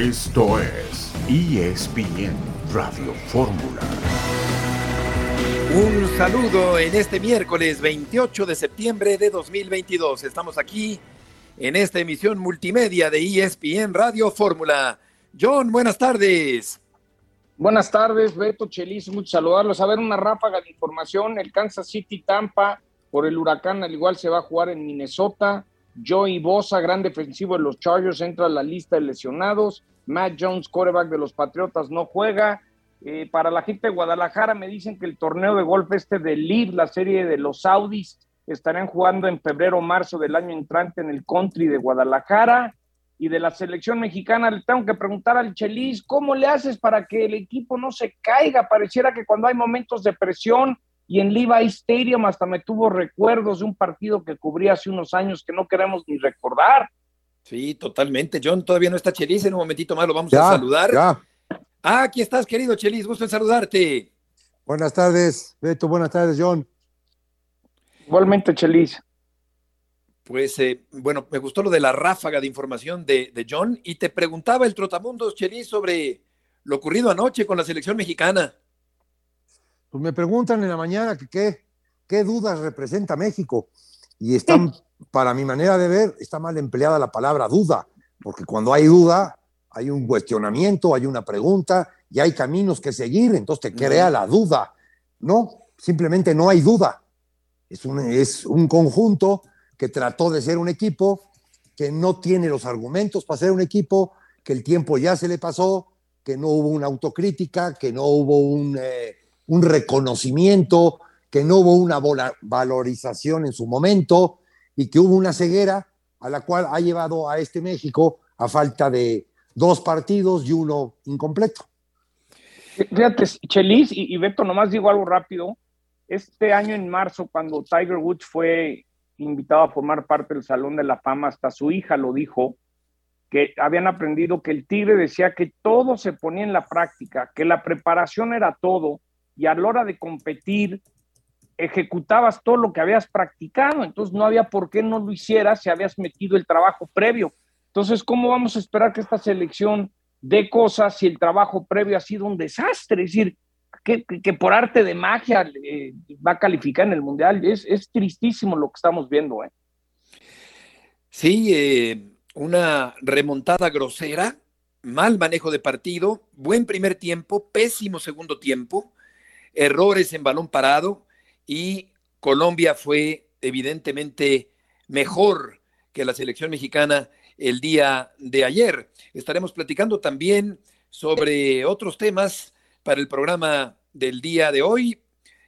Esto es ESPN Radio Fórmula. Un saludo en este miércoles 28 de septiembre de 2022. Estamos aquí en esta emisión multimedia de ESPN Radio Fórmula. John, buenas tardes. Buenas tardes, Beto Chelis, mucho saludarlos. A ver, una ráfaga de información. El Kansas City Tampa por el huracán, al igual se va a jugar en Minnesota. Joey Bosa, gran defensivo de los Chargers, entra a la lista de lesionados. Matt Jones, quarterback de los Patriotas, no juega. Eh, para la gente de Guadalajara me dicen que el torneo de golf este de Lead, la serie de los Saudis, estarán jugando en febrero o marzo del año entrante en el country de Guadalajara. Y de la selección mexicana le tengo que preguntar al Chelis, ¿cómo le haces para que el equipo no se caiga? Pareciera que cuando hay momentos de presión y en Levi Stadium hasta me tuvo recuerdos de un partido que cubrí hace unos años que no queremos ni recordar. Sí, totalmente. John todavía no está Chelis, en un momentito más lo vamos a saludar. Ah, aquí estás, querido Chelis, gusto en saludarte. Buenas tardes, Beto, buenas tardes, John. Igualmente, Chelis. Pues eh, bueno, me gustó lo de la ráfaga de información de, de John y te preguntaba el Trotamundos, Chelis, sobre lo ocurrido anoche con la selección mexicana. Pues me preguntan en la mañana que qué, qué dudas representa México. Y están, para mi manera de ver, está mal empleada la palabra duda, porque cuando hay duda, hay un cuestionamiento, hay una pregunta y hay caminos que seguir, entonces te crea la duda. No, simplemente no hay duda. Es un, es un conjunto que trató de ser un equipo, que no tiene los argumentos para ser un equipo, que el tiempo ya se le pasó, que no hubo una autocrítica, que no hubo un, eh, un reconocimiento, que no hubo una valorización en su momento y que hubo una ceguera a la cual ha llevado a este México a falta de dos partidos y uno incompleto. Fíjate, Chelis y, Beto, nomás digo algo rápido. Este año en marzo, cuando Tiger Woods fue invitado a formar parte del Salón de la Fama, hasta su hija lo dijo, que habían aprendido que el Tigre decía que todo se ponía en la práctica, que la preparación era todo, y a la hora de competir ejecutabas todo lo que habías practicado, entonces no había por qué no lo hicieras si habías metido el trabajo previo. Entonces, ¿cómo vamos a esperar que esta selección dé cosas si el trabajo previo ha sido un desastre? Es decir, que, por arte de magia eh, va a calificar en el Mundial. Es, es tristísimo lo que estamos viendo. ¿eh? Sí, eh, una remontada grosera, mal manejo de partido, buen primer tiempo, pésimo segundo tiempo errores en balón parado y Colombia fue evidentemente mejor que la selección mexicana el día de ayer. Estaremos platicando también sobre otros temas para el programa del día de hoy.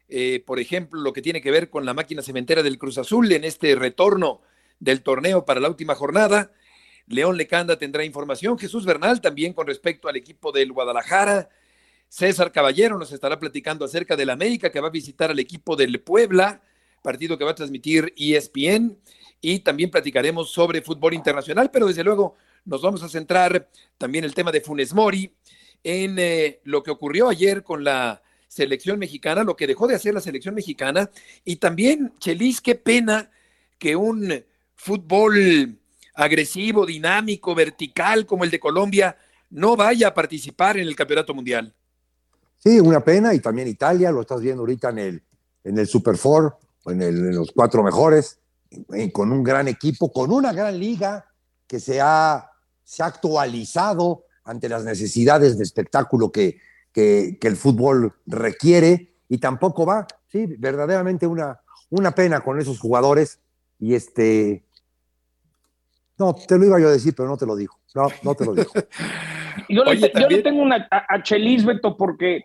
Eh, por ejemplo, lo que tiene que ver con la máquina cementera del Cruz Azul en este retorno del torneo para la última jornada. León Lecanda tendrá información. Jesús Bernal también con respecto al equipo del Guadalajara. César Caballero nos estará platicando acerca del América que va a visitar al equipo del Puebla, partido que va a transmitir ESPN, y también platicaremos sobre fútbol internacional, pero desde luego nos vamos a centrar también el tema de Funes Mori en eh, lo que ocurrió ayer con la selección mexicana, lo que dejó de hacer la selección mexicana, y también, Chelis, qué pena que un fútbol agresivo, dinámico, vertical como el de Colombia no vaya a participar en el Campeonato Mundial. Sí, una pena, y también Italia, lo estás viendo ahorita en el, en el Super Four, en, en los cuatro mejores, con un gran equipo, con una gran liga que se ha, se ha actualizado ante las necesidades de espectáculo que, que, el fútbol requiere, y tampoco va, sí, verdaderamente una, una pena con esos jugadores, y este, no, te lo iba yo a decir, pero no te lo digo. No, no te lo digo. yo, le, tengo una a, Chelis, Beto, porque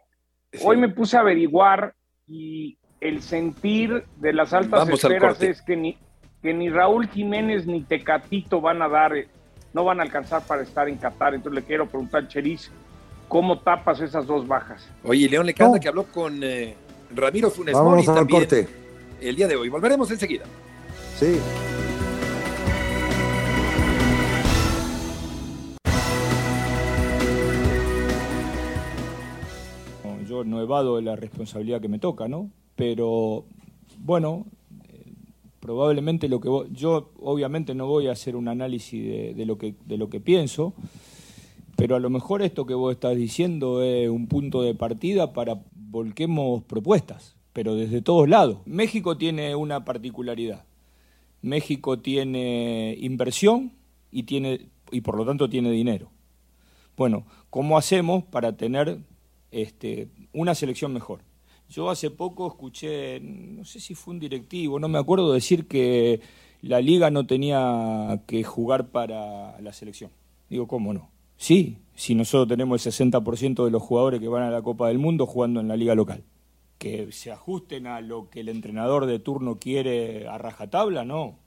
Hoy me puse a averiguar y el sentir de las altas esferas es que ni, que ni Raúl Jiménez ni Tecatito van a dar, no van a alcanzar para estar en Qatar. Entonces le quiero preguntar a Cheris, ¿cómo tapas esas dos bajas? Oye, León Lecanda que habló con eh, Ramiro Funes Mori también el día de hoy. Volveremos enseguida. Sí. No evado de la responsabilidad que me toca, ¿no? Pero bueno, eh, probablemente lo que yo obviamente no voy a hacer un análisis de, lo que de lo que pienso, Pero a lo mejor esto que vos estás diciendo es un punto de partida para volquemos propuestas, pero desde todos lados. México tiene una particularidad. México tiene inversión y, tiene, y por lo tanto tiene dinero. Bueno, ¿cómo hacemos para tener este, una selección mejor? Yo hace poco escuché, no sé si fue un directivo, no me acuerdo, decir que la liga no tenía que jugar para la selección. Digo, ¿cómo no? Sí, si nosotros tenemos el 60% de los jugadores que van a la Copa del Mundo jugando en la liga local. Que se ajusten a lo que el entrenador de turno quiere a rajatabla, no.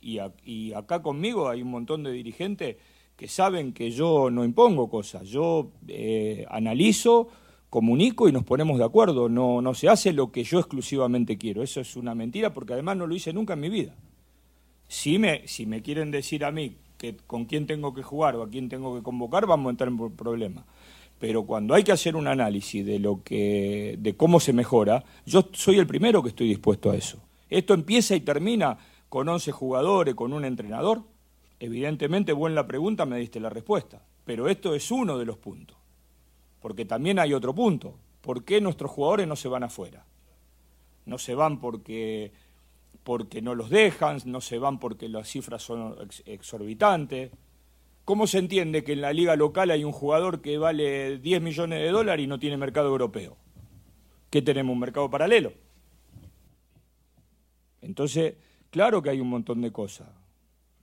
Y, y acá conmigo hay un montón de dirigentes que saben que yo no impongo cosas, yo eh, analizo, comunico y nos ponemos de acuerdo, no, no se hace lo que yo exclusivamente quiero, eso es una mentira porque además no lo hice nunca en mi vida. Si me, si me quieren decir a mí que con quién tengo que jugar o a quién tengo que convocar, vamos a entrar en problemas. Pero cuando hay que hacer un análisis de lo que, de cómo se mejora, yo soy el primero que estoy dispuesto a eso. Esto empieza y termina con 11 jugadores, con un entrenador. Evidentemente, buena la pregunta, me diste la respuesta. Pero esto es uno de los puntos. Porque también hay otro punto. ¿Por qué nuestros jugadores no se van afuera? No se van porque porque no los dejan, no se van porque las cifras son exorbitantes. ¿Cómo se entiende que en la liga local hay un jugador que vale 10 millones de dólares y no tiene mercado europeo? ¿Qué tenemos? ¿Un mercado paralelo? Entonces, claro que hay un montón de cosas.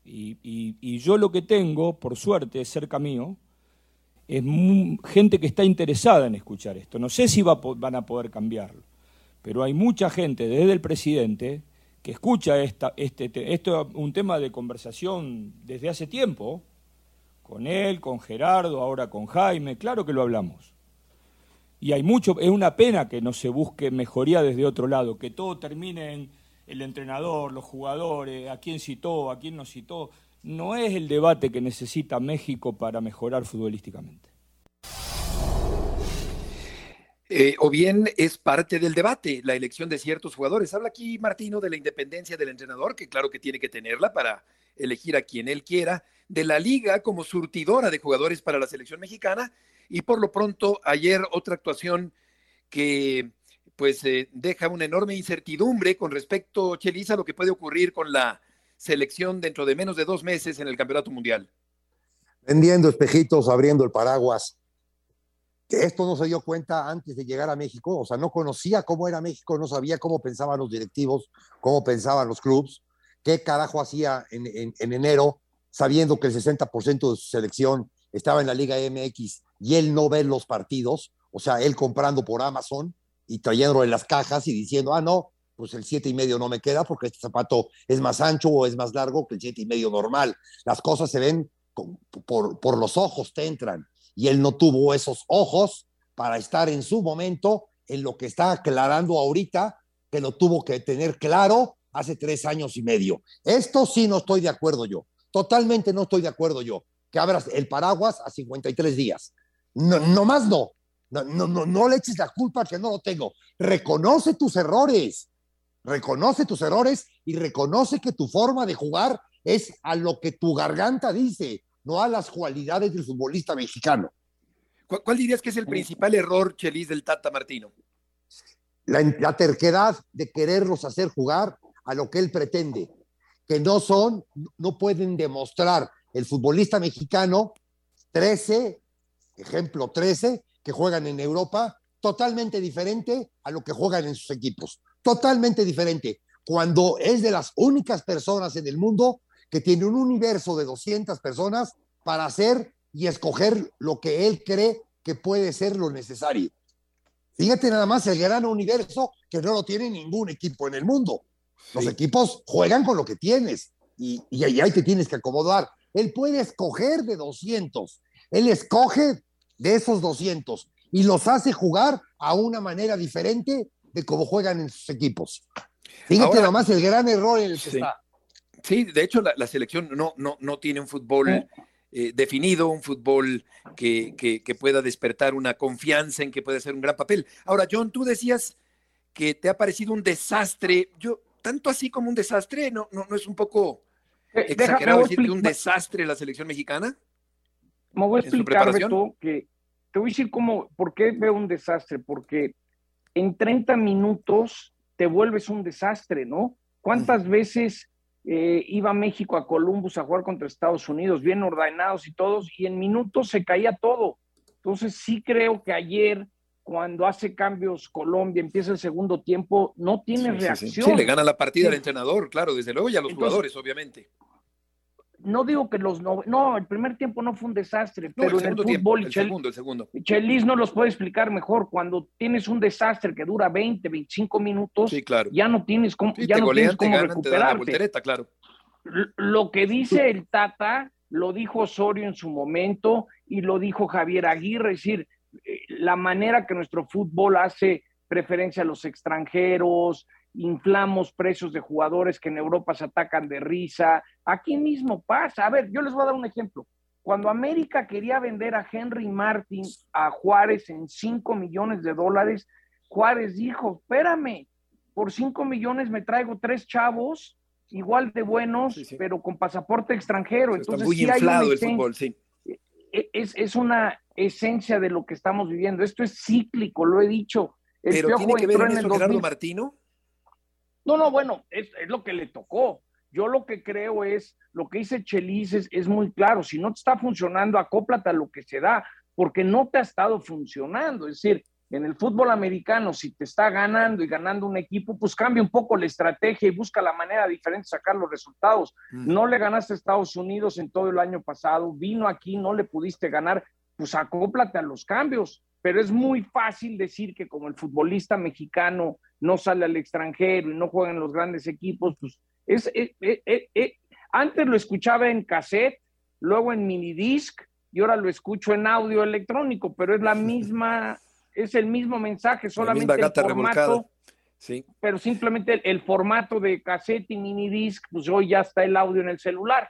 Y, yo lo que tengo, por suerte, cerca mío, es gente que está interesada en escuchar esto. No sé si van a poder cambiarlo, pero hay mucha gente, desde el presidente, que escucha esta, este, esto es un tema de conversación desde hace tiempo, con él, con Gerardo, ahora con Jaime, claro que lo hablamos. Y hay mucho, es una pena que no se busque mejoría desde otro lado, que todo termine en el entrenador, los jugadores, a quién citó, a quién no citó. No es el debate que necesita México para mejorar futbolísticamente. Eh, o bien es parte del debate, la elección de ciertos jugadores. Habla aquí Martino de la independencia del entrenador, que claro que tiene que tenerla para elegir a quien él quiera, de la liga como surtidora de jugadores para la selección mexicana, y por lo pronto ayer otra actuación que pues eh, deja una enorme incertidumbre con respecto, Chelis, a lo que puede ocurrir con la selección dentro de menos de dos meses en el Campeonato Mundial. Vendiendo espejitos, abriendo el paraguas. Esto no se dio cuenta antes de llegar a México, o sea, no conocía cómo era México, no sabía cómo pensaban los directivos, cómo pensaban los clubes, qué carajo hacía en, en, enero, sabiendo que el 60% de su selección estaba en la Liga MX y él no ve los partidos, o sea, él comprando por Amazon y trayéndolo en las cajas y diciendo, ah, no, pues el siete y medio no me queda porque este zapato es más ancho o es más largo que el siete y medio normal. Las cosas se ven por, por los ojos, te entran y él no tuvo esos ojos para estar en su momento en lo que está aclarando ahorita, que lo tuvo que tener claro hace tres años y medio. Esto sí no estoy de acuerdo yo, totalmente no estoy de acuerdo yo, que abras el paraguas a 53 días. No, no más no. No, no, no, no le eches la culpa que no lo tengo. Reconoce tus errores, reconoce tus errores y reconoce que tu forma de jugar es a lo que tu garganta dice, no a las cualidades del futbolista mexicano. ¿Cuál, dirías que es el principal error, Chelis, del Tata Martino? La, terquedad de quererlos hacer jugar a lo que él pretende, que no son, no pueden demostrar el futbolista mexicano 13, ejemplo 13, que juegan en Europa, totalmente diferente a lo que juegan en sus equipos. Totalmente diferente. Cuando es de las únicas personas en el mundo que tiene un universo de 200 personas para hacer y escoger lo que él cree que puede ser lo necesario. Fíjate nada más el gran universo que no lo tiene ningún equipo en el mundo. Los equipos juegan con lo que tienes y, y ahí te tienes que acomodar. Él puede escoger de 200. Él escoge de esos 200 y los hace jugar a una manera diferente de cómo juegan en sus equipos. Fíjate nada más el gran error en el que está. Sí, de hecho la, selección no, no, no tiene un fútbol eh, definido, un fútbol que, que, pueda despertar una confianza en que puede hacer un gran papel. Ahora, John, tú decías que te ha parecido un desastre. Yo, tanto así como un desastre, ¿no, no, no es un poco eh, exagerado decir que un desastre la selección mexicana? Me voy a explicar, Beto, que te voy a decir cómo, por qué veo un desastre, porque en 30 minutos te vuelves un desastre, ¿no? ¿Cuántas veces eh, iba México a Columbus a jugar contra Estados Unidos, bien ordenados y todos, y en minutos se caía todo? Entonces sí creo que ayer, cuando hace cambios Colombia, empieza el segundo tiempo, no tiene reacción. Sí, le gana la partida al entrenador, claro, desde luego, y a los jugadores, obviamente no digo que los no, no, el primer tiempo no fue un desastre, pero en el fútbol el segundo, el segundo. Chelis no los puede explicar mejor. Cuando tienes un desastre que dura 20, 25 minutos, ya no tienes cómo, ya no tienes cómo recuperarte. claro. Lo que dice el Tata, lo dijo Osorio en su momento y lo dijo Javier Aguirre, es decir, eh, la manera que nuestro fútbol hace preferencia a los extranjeros, inflamos precios de jugadores que en Europa se atacan de risa. Aquí mismo pasa. A ver, yo les voy a dar un ejemplo. Cuando América quería vender a Henry Martin a Juárez en 5 millones de dólares, Juárez dijo, espérame, por 5 millones me traigo tres chavos igual de buenos, pero con pasaporte extranjero. Entonces, muy inflado el fútbol, sí. E, e, es, es, una esencia de lo que estamos viviendo. Esto es cíclico, lo he dicho. pero tiene que ver en eso Gerardo Martino. No, no, bueno, es, lo que le tocó. Yo lo que creo es, lo que dice Chelis es, muy claro, si no te está funcionando, acóplate a lo que se da, porque no te ha estado funcionando. Es decir, en el fútbol americano, si te está ganando y ganando un equipo, pues cambia un poco la estrategia y busca la manera diferente de sacar los resultados. Mm. No le ganaste a Estados Unidos en todo el año pasado, vino aquí, no le pudiste ganar, pues acóplate a los cambios. Pero es muy fácil decir que como el futbolista mexicano no sale al extranjero y no juega en los grandes equipos, pues es, antes lo escuchaba en cassette, luego en minidisc y ahora lo escucho en audio electrónico, pero es la misma, es el mismo mensaje, solamente el formato, sí. pero simplemente el, formato de cassette y minidisc, pues hoy ya está el audio en el celular.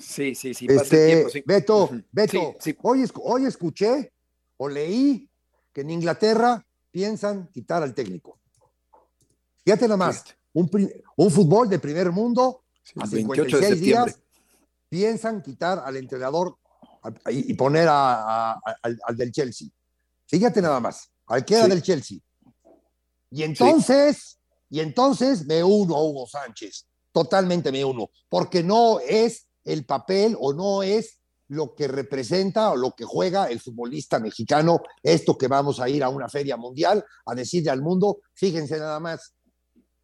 Sí, sí, sí. Este, Beto, Beto, Hoy, hoy escuché o leí que en Inglaterra piensan quitar al técnico. Fíjate nomás, un, un fútbol de primer mundo, a 56 días, piensan quitar al entrenador y poner al, del Chelsea. Fíjate nada más, al que era del Chelsea. Y entonces, y entonces me uno a Hugo Sánchez, totalmente me uno, porque no es el papel o no es lo que representa o lo que juega el futbolista mexicano, esto que vamos a ir a una feria mundial a decirle al mundo, fíjense nada más,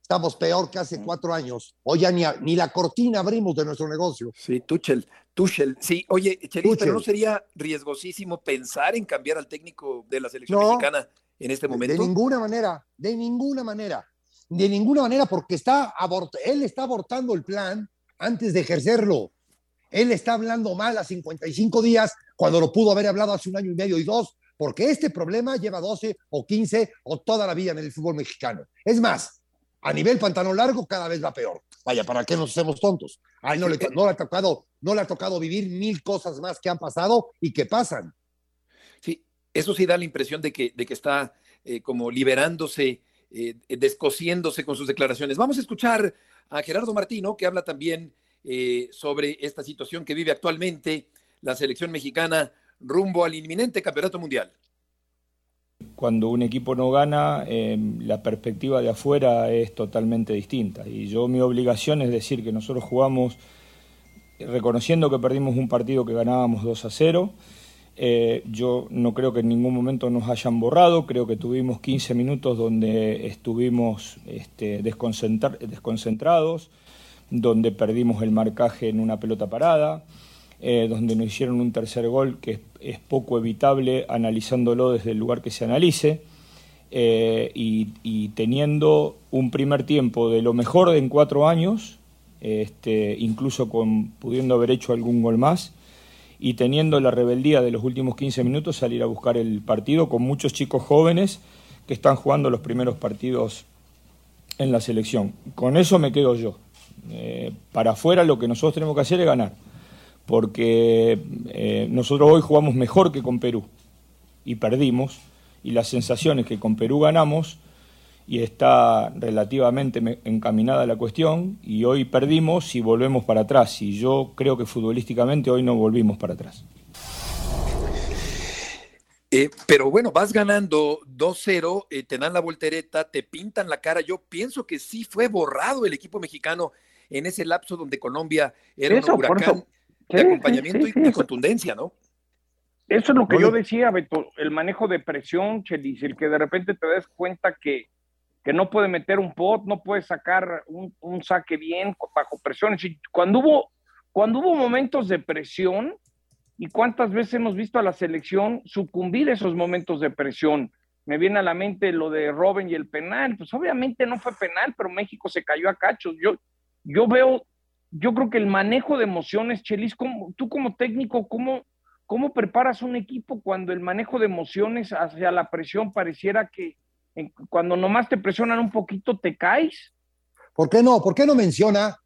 estamos peor que hace cuatro años. Hoy ya ni, ni la cortina abrimos de nuestro negocio. Sí, Tuchel, Tuchel. Sí, oye, Chelis, pero no sería riesgosísimo pensar en cambiar al técnico de la selección mexicana en este momento. De ninguna manera, de ninguna manera. De ninguna manera, porque está él está abortando el plan antes de ejercerlo. Él está hablando mal a 55 días cuando lo pudo haber hablado hace un año y medio y dos, porque este problema lleva 12 o 15 o toda la vida en el fútbol mexicano. Es más, a nivel pantano largo cada vez va peor. Vaya, ¿para qué nos hacemos tontos? A él no le, ha tocado, no le ha tocado vivir mil cosas más que han pasado y que pasan. Sí, eso sí da la impresión de que, de que está eh, como liberándose, eh, descosiéndose con sus declaraciones. Vamos a escuchar a Gerardo Martino, que habla también eh, sobre esta situación que vive actualmente la selección mexicana rumbo al inminente campeonato mundial. Cuando un equipo no gana, eh, la perspectiva de afuera es totalmente distinta. Y yo mi obligación es decir que nosotros jugamos reconociendo que perdimos un partido que ganábamos 2 a 0. Eh, yo no creo que en ningún momento nos hayan borrado, creo que tuvimos 15 minutos donde estuvimos este, desconcentrados, donde perdimos el marcaje en una pelota parada, eh, donde nos hicieron un tercer gol que es, poco evitable analizándolo desde el lugar que se analice, eh, y, teniendo un primer tiempo de lo mejor en cuatro años, este, incluso con, pudiendo haber hecho algún gol más, y teniendo la rebeldía de los últimos 15 minutos salir a buscar el partido con muchos chicos jóvenes que están jugando los primeros partidos en la selección. Con eso me quedo yo. Eh, para afuera lo que nosotros tenemos que hacer es ganar, porque eh, nosotros hoy jugamos mejor que con Perú y perdimos, y la sensación es que con Perú ganamos y está relativamente encaminada la cuestión, y hoy perdimos y volvemos para atrás, y yo creo que futbolísticamente hoy no volvimos para atrás. Eh, pero bueno, vas ganando 2-0, eh, te dan la voltereta, te pintan la cara. Yo pienso que sí fue borrado el equipo mexicano en ese lapso donde Colombia era un huracán de acompañamiento y, contundencia, ¿no? Eso es lo que yo decía, Beto, el manejo de presión, Chelis, el que de repente te des cuenta que, que no puede meter un pot, no puede sacar un, un saque bien bajo presión. Cuando hubo, cuando hubo momentos de presión, ¿Y cuántas veces hemos visto a la selección sucumbir esos momentos de presión? Me viene a la mente lo de Robin y el penal. Pues obviamente no fue penal, pero México se cayó a cachos. Yo, yo veo, yo creo que el manejo de emociones, Chelis, tú como técnico, ¿cómo, ¿cómo preparas un equipo cuando el manejo de emociones hacia la presión pareciera que cuando nomás te presionan un poquito te caes? ¿Por qué no? ¿Por qué no menciona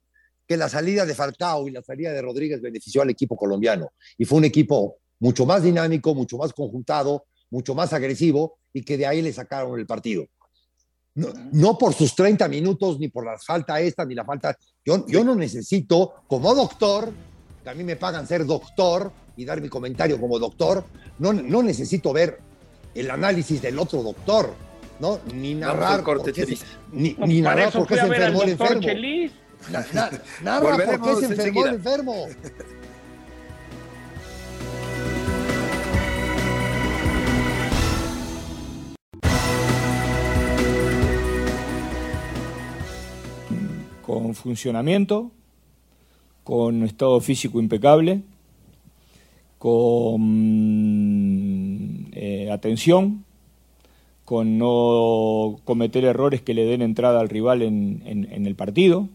que la salida de Falcao y la salida de Rodríguez benefició al equipo colombiano. Y fue un equipo mucho más dinámico, mucho más conjuntado, mucho más agresivo y que de ahí le sacaron el partido. No, por sus 30 minutos, ni por la falta esta, ni la falta... Yo, yo no necesito, como doctor, que a mí me pagan ser doctor y dar mi comentario como doctor, no, no necesito ver el análisis del otro doctor, ¿no? Ni narrar... ni, ni narrar por qué se enfermó el enfermo. ¿por qué se enfermó el enfermo? Con funcionamiento, con estado físico impecable, con eh, atención, con no cometer errores que le den entrada al rival en el partido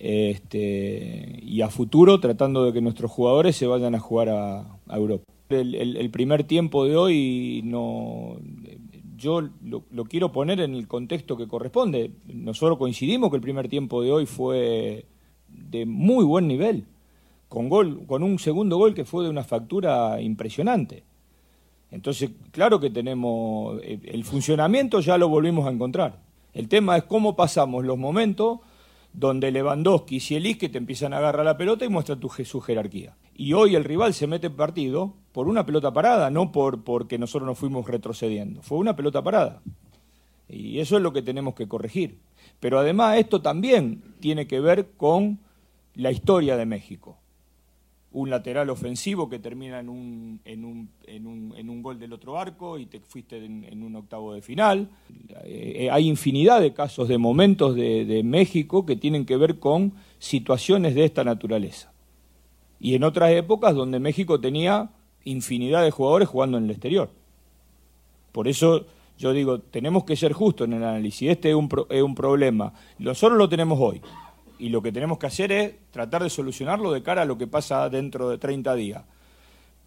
este, y a futuro tratando de que nuestros jugadores se vayan a jugar a, Europa. El, primer tiempo de hoy no, yo lo, quiero poner en el contexto que corresponde. Nosotros coincidimos que el primer tiempo de hoy fue de muy buen nivel, con, gol, con un segundo gol que fue de una factura impresionante. Entonces, claro que tenemos, el funcionamiento ya lo volvimos a encontrar. El tema es cómo pasamos los momentos donde Lewandowski y Cielis que te empiezan a agarrar la pelota y muestra tu, su jerarquía. Y hoy el rival se mete en partido por una pelota parada, no por porque nosotros nos fuimos retrocediendo. Fue una pelota parada. Y eso es lo que tenemos que corregir. Pero además esto también tiene que ver con la historia de México un lateral ofensivo que termina en un, en un, en un, en un gol del otro arco y te fuiste en, un octavo de final. Eh, hay infinidad de casos, de momentos de, de, México que tienen que ver con situaciones de esta naturaleza. Y en otras épocas donde México tenía infinidad de jugadores jugando en el exterior. Por eso yo digo, tenemos que ser justos en el análisis. Este es un, es un problema. Nosotros lo tenemos hoy y lo que tenemos que hacer es tratar de solucionarlo de cara a lo que pasa dentro de 30 días.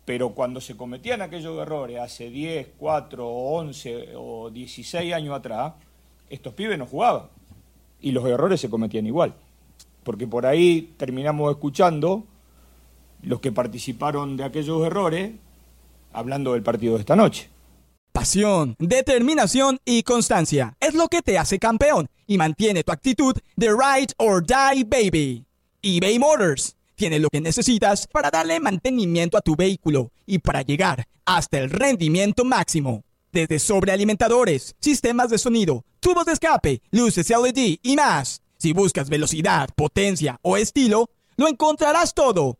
Pero cuando se cometían aquellos errores hace 10, 4, 11 o 16 años atrás, estos pibes no jugaban y los errores se cometían igual. Porque por ahí terminamos escuchando los que participaron de aquellos errores hablando del partido de esta noche. Pasión, determinación y constancia es lo que te hace campeón y mantiene tu actitud de ride or die baby. eBay Motors tiene lo que necesitas para darle mantenimiento a tu vehículo y para llegar hasta el rendimiento máximo. Desde sobrealimentadores, sistemas de sonido, tubos de escape, luces LED y más. Si buscas velocidad, potencia o estilo, lo encontrarás todo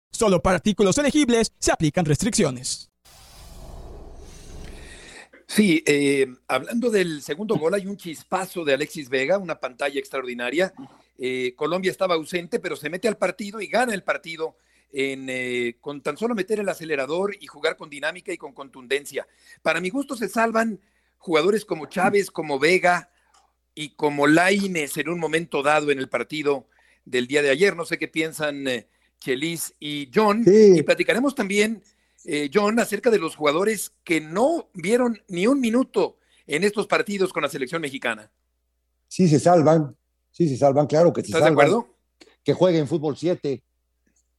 Solo para artículos elegibles se aplican restricciones. Sí, eh, hablando del segundo gol, hay un chispazo de Alexis Vega, una pantalla extraordinaria. Eh, Colombia estaba ausente, pero se mete al partido y gana el partido eh, con tan solo meter el acelerador y jugar con dinámica y con contundencia. Para mi gusto se salvan jugadores como Chávez, como Vega y como Laines en un momento dado en el partido del día de ayer. No sé qué piensan Chelis y John. Y platicaremos también eh, John, acerca de los jugadores que no vieron ni un minuto en estos partidos con la selección mexicana. Sí, se salvan, sí, se salvan, claro que se ¿Estás de acuerdo? Que jueguen fútbol 7,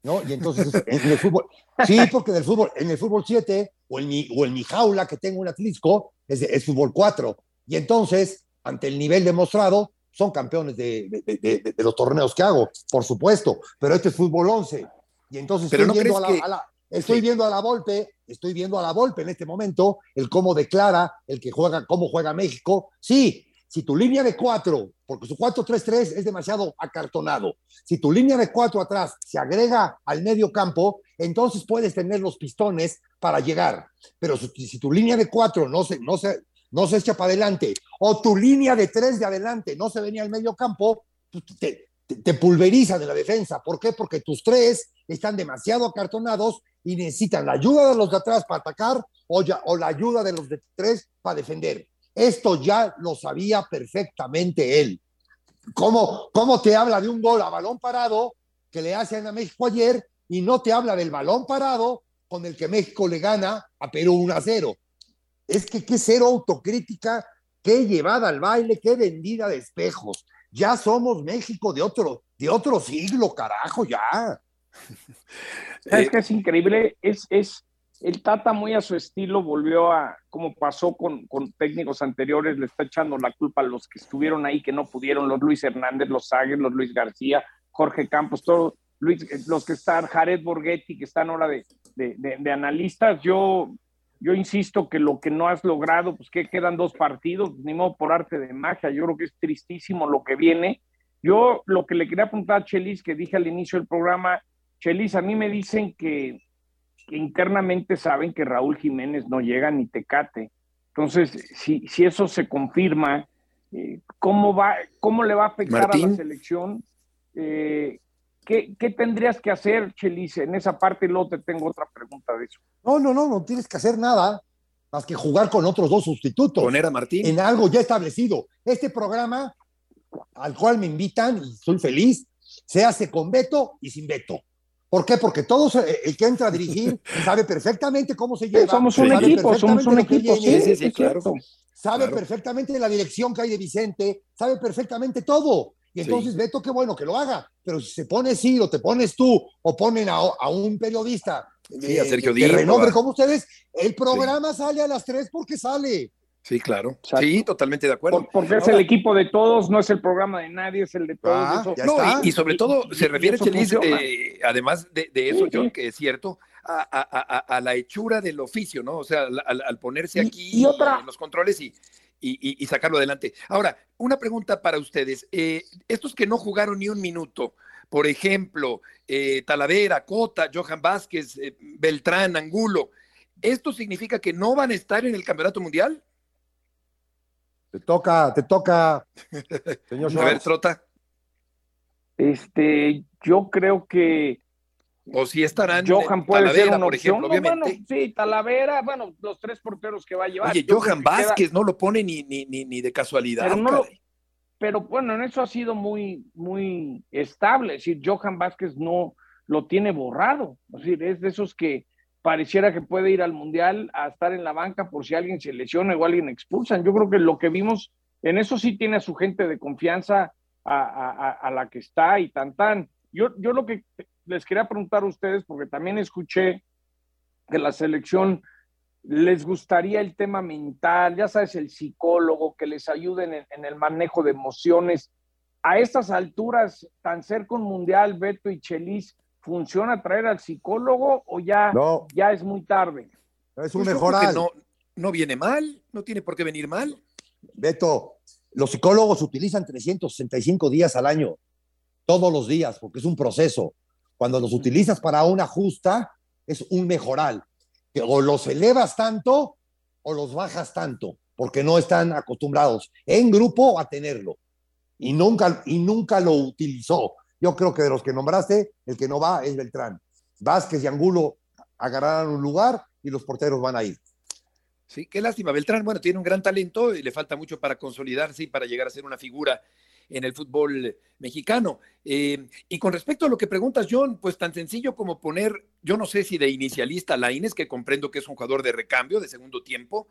¿no? Y entonces, en el fútbol, sí, porque del fútbol, en el fútbol 7 o en mi, o en mi jaula que tengo un Atlisco, es, es fútbol 4. Y entonces, ante el nivel demostrado, son campeones de, de, de, de, los torneos que hago, por supuesto, pero este es fútbol 11. Y entonces pero estoy, no viendo, a la, que... a la, estoy sí. viendo a la Volpe, estoy viendo a la Volpe en este momento, el cómo declara, el que juega, cómo juega México. Sí, si tu línea de cuatro, porque su 4-3-3 es demasiado acartonado, si tu línea de cuatro atrás se agrega al medio campo, entonces puedes tener los pistones para llegar. Pero si, si tu línea de cuatro no se, no se, no se echa para adelante, o tu línea de tres de adelante no se venía al medio campo, te, te, pulverizan en la defensa. ¿Por qué? Porque tus tres están demasiado acartonados y necesitan la ayuda de los de atrás para atacar o, ya, o la ayuda de los de tres para defender. Esto ya lo sabía perfectamente él. ¿Cómo, ¿Cómo te habla de un gol a balón parado que le hacen a México ayer y no te habla del balón parado con el que México le gana a Perú 1 a 0? Es que qué cero autocrítica, qué llevada al baile, qué vendida de espejos. Ya somos México de otro, de otro siglo, carajo, ya. Es que es increíble, es, es, el Tata muy a su estilo volvió a, como pasó con, con, técnicos anteriores, le está echando la culpa a los que estuvieron ahí, que no pudieron, los Luis Hernández, los Sagues, los Luis García, Jorge Campos, todos Luis, los que están, Jared Borghetti, que están ahora de, de, de, analistas, yo, yo insisto que lo que no has logrado, pues que quedan dos partidos, ni modo por arte de magia, yo creo que es tristísimo lo que viene. Yo lo que le quería apuntar a Chelis, que dije al inicio del programa, Chelis, a mí me dicen que, que, internamente saben que Raúl Jiménez no llega ni Tecate. Entonces, si, si eso se confirma, eh, ¿cómo, va, ¿cómo le va a afectar Martín. a la selección? Eh, ¿qué, ¿qué, tendrías que hacer, Chelis, en esa parte? Y luego te tengo otra pregunta de eso. No, no, no, no tienes que hacer nada más que jugar con otros dos sustitutos. Poner a Martín. En algo ya establecido. Este programa al cual me invitan y soy feliz, se hace con veto y sin veto. ¿Por qué? Porque todos, el que entra a dirigir sabe perfectamente cómo se lleva. Somos un equipo, somos un equipo. Sí, sí, sí, claro. Sabe claro. perfectamente la dirección que hay de Vicente, sabe perfectamente todo. Y entonces, sí. Beto, qué bueno que lo haga. Pero si se pone sí, o te pones tú, o ponen a, a un periodista sí, a Sergio de, Díaz, renombre como ustedes, el programa sale a las tres porque sale. Sí, claro. Exacto. Sí, totalmente de acuerdo. Por, porque es el equipo de todos, no es el programa de nadie, es el de todos. Ah, eso. No, y, y, sobre todo y, se refiere, Chelis, eh, además de, de eso, sí, John, sí. que es cierto, a, a, a, a, la hechura del oficio, ¿no? O sea, al, al ponerse aquí otra... en los controles y, y, sacarlo adelante. Ahora, una pregunta para ustedes. Eh, estos que no jugaron ni un minuto, por ejemplo, eh, Talavera, Cota, Johan Vázquez, eh, Beltrán, Angulo, ¿esto significa que no van a estar en el Campeonato Mundial? Te toca, te toca, señor A ver, Trota. Este, yo creo que. O si estarán. Johan puede Talavera, ser una por ejemplo, opción. obviamente. No, bueno, sí, Talavera, bueno, los tres porteros que va a llevar. Oye, Johan Vázquez queda... no lo pone ni, ni, ni, ni de casualidad. Pero, no lo, pero, bueno, en eso ha sido muy, muy estable. Es decir, Johan Vázquez no lo tiene borrado. Es decir, es de esos que pareciera que puede ir al Mundial a estar en la banca por si alguien se lesiona o alguien expulsan. Yo creo que lo que vimos, en eso sí tiene a su gente de confianza a, a, a la que está y tan tan. Yo, yo lo que les quería preguntar a ustedes, porque también escuché que la selección les gustaría el tema mental, ya sabes, el psicólogo, que les ayuden en, en el manejo de emociones. A estas alturas, tan cerca un mundial, Beto y Chelis, ¿funciona traer al psicólogo o ya, no. ya es muy tarde? Es un pues mejoral. No, no viene mal, no tiene por qué venir mal. Beto, los psicólogos utilizan 365 días al año, todos los días, porque es un proceso. Cuando los utilizas para una justa, es un mejoral. O los elevas tanto o los bajas tanto, porque no están acostumbrados en grupo a tenerlo. Y nunca, y nunca lo utilizó. Yo creo que de los que nombraste, el que no va es Beltrán. Vázquez y Angulo agarrarán un lugar y los porteros van a ir. Sí, qué lástima. Beltrán, bueno, tiene un gran talento y le falta mucho para consolidarse y para llegar a ser una figura en el fútbol mexicano. Eh, y con respecto a lo que preguntas, John, pues tan sencillo como poner, yo no sé si de inicialista Laines, que comprendo que es un jugador de recambio, de segundo tiempo,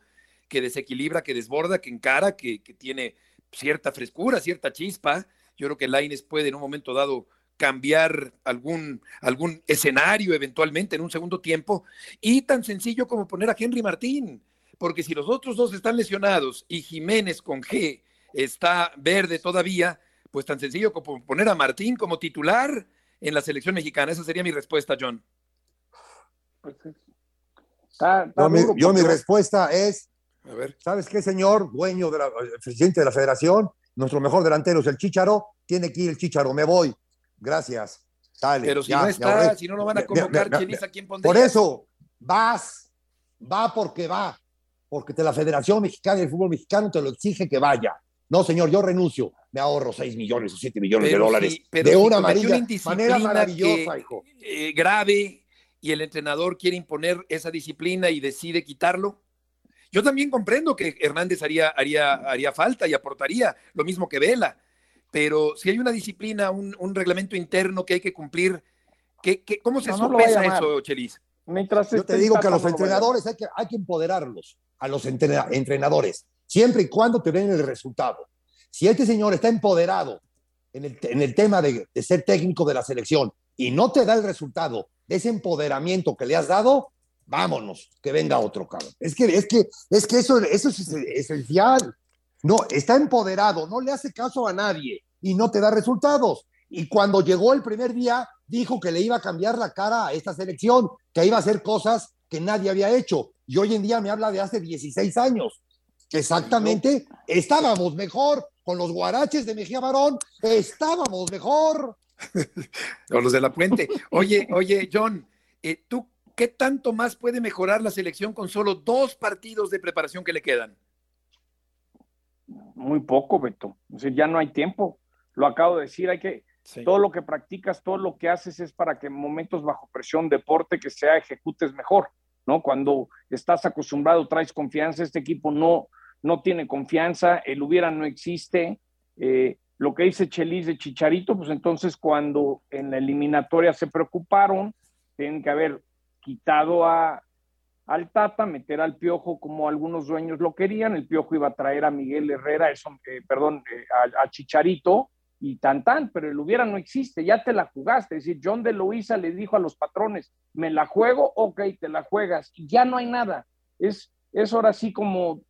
que desequilibra, que desborda, que encara, que, que tiene cierta frescura, cierta chispa. Yo creo que Laines puede en un momento dado cambiar algún, algún escenario eventualmente en un segundo tiempo. Y tan sencillo como poner a Henry Martín, porque si los otros dos están lesionados y Jiménez con G está verde todavía, pues tan sencillo como poner a Martín como titular en la selección mexicana. Esa sería mi respuesta, John. Pues yo, mi, respuesta es, ¿sabes qué, señor dueño de la, presidente de la federación? Nuestro mejor delantero es el Chicharo, tiene que ir el Chicharo, me voy. Gracias. Pero si no está, si no lo van a convocar, ¿quién quién Por eso, vas, va porque va, porque te la Federación Mexicana del Fútbol Mexicano te lo exige que vaya. No, señor, yo renuncio. Me ahorro 6 millones o 7 millones de dólares de una, manera maravillosa, hijo. Eh, grave y el entrenador quiere imponer esa disciplina y decide quitarlo. Yo también comprendo que Hernández haría, haría, haría falta y aportaría lo mismo que Vela, pero si hay una disciplina, un, reglamento interno que hay que cumplir, ¿qué, cómo se no, eso, Chelis? Yo te digo que a los entrenadores hay que, hay que empoderarlos, a los entrenadores siempre y cuando te den el resultado. Si este señor está empoderado en el, tema de, ser técnico de la selección y no te da el resultado de ese empoderamiento que le has dado, vámonos, que venga otro cabrón. Es que, es que, es que eso, eso es esencial. No, está empoderado, no le hace caso a nadie y no te da resultados. Y cuando llegó el primer día, dijo que le iba a cambiar la cara a esta selección, que iba a hacer cosas que nadie había hecho. Y hoy en día me habla de hace 16 años. Exactamente, estábamos mejor con los guaraches de Mejía Barón, estábamos mejor. con los de la puente. Oye, oye, John, eh, ¿tú qué tanto más puede mejorar la selección con solo dos partidos de preparación que le quedan? Muy poco, Beto. O sea, ya no hay tiempo. Lo acabo de decir, hay que, todo lo que practicas, todo lo que haces es para que en momentos bajo presión, deporte, que sea, ejecutes mejor, ¿no? Cuando estás acostumbrado, traes confianza, este equipo no, no tiene confianza, el hubiera no existe. Eh, lo que dice Chelis de Chicharito, pues entonces cuando en la eliminatoria se preocuparon, tienen que haber quitado a, al Tata, meter al Piojo como algunos dueños lo querían, el Piojo iba a traer a Miguel Herrera, eso, eh, perdón, eh, a, Chicharito y tan tan, pero el hubiera no existe, ya te la jugaste, es decir, John de Luisa le dijo a los patrones, me la juego, ok, te la juegas, y ya no hay nada, es, es ahora sí como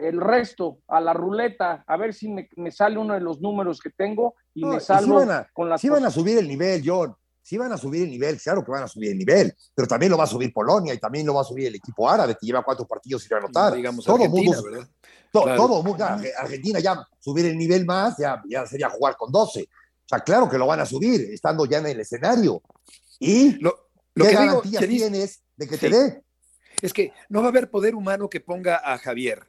el resto a la ruleta, a ver si me, sale uno de los números que tengo y me salgo con las. Si van a subir el nivel, John. Si van a subir el nivel, claro que van a subir el nivel, pero también lo va a subir Polonia y también lo va a subir el equipo árabe que lleva cuatro partidos sin anotar. Digamos, todo Argentina, mundo, ¿verdad? Todo, mundo, Argentina ya subir el nivel más, ya, ya sería jugar con 12. O sea, claro que lo van a subir, estando ya en el escenario. ¿Y lo, qué garantías tienes de que te dé? Es que no va a haber poder humano que ponga a Javier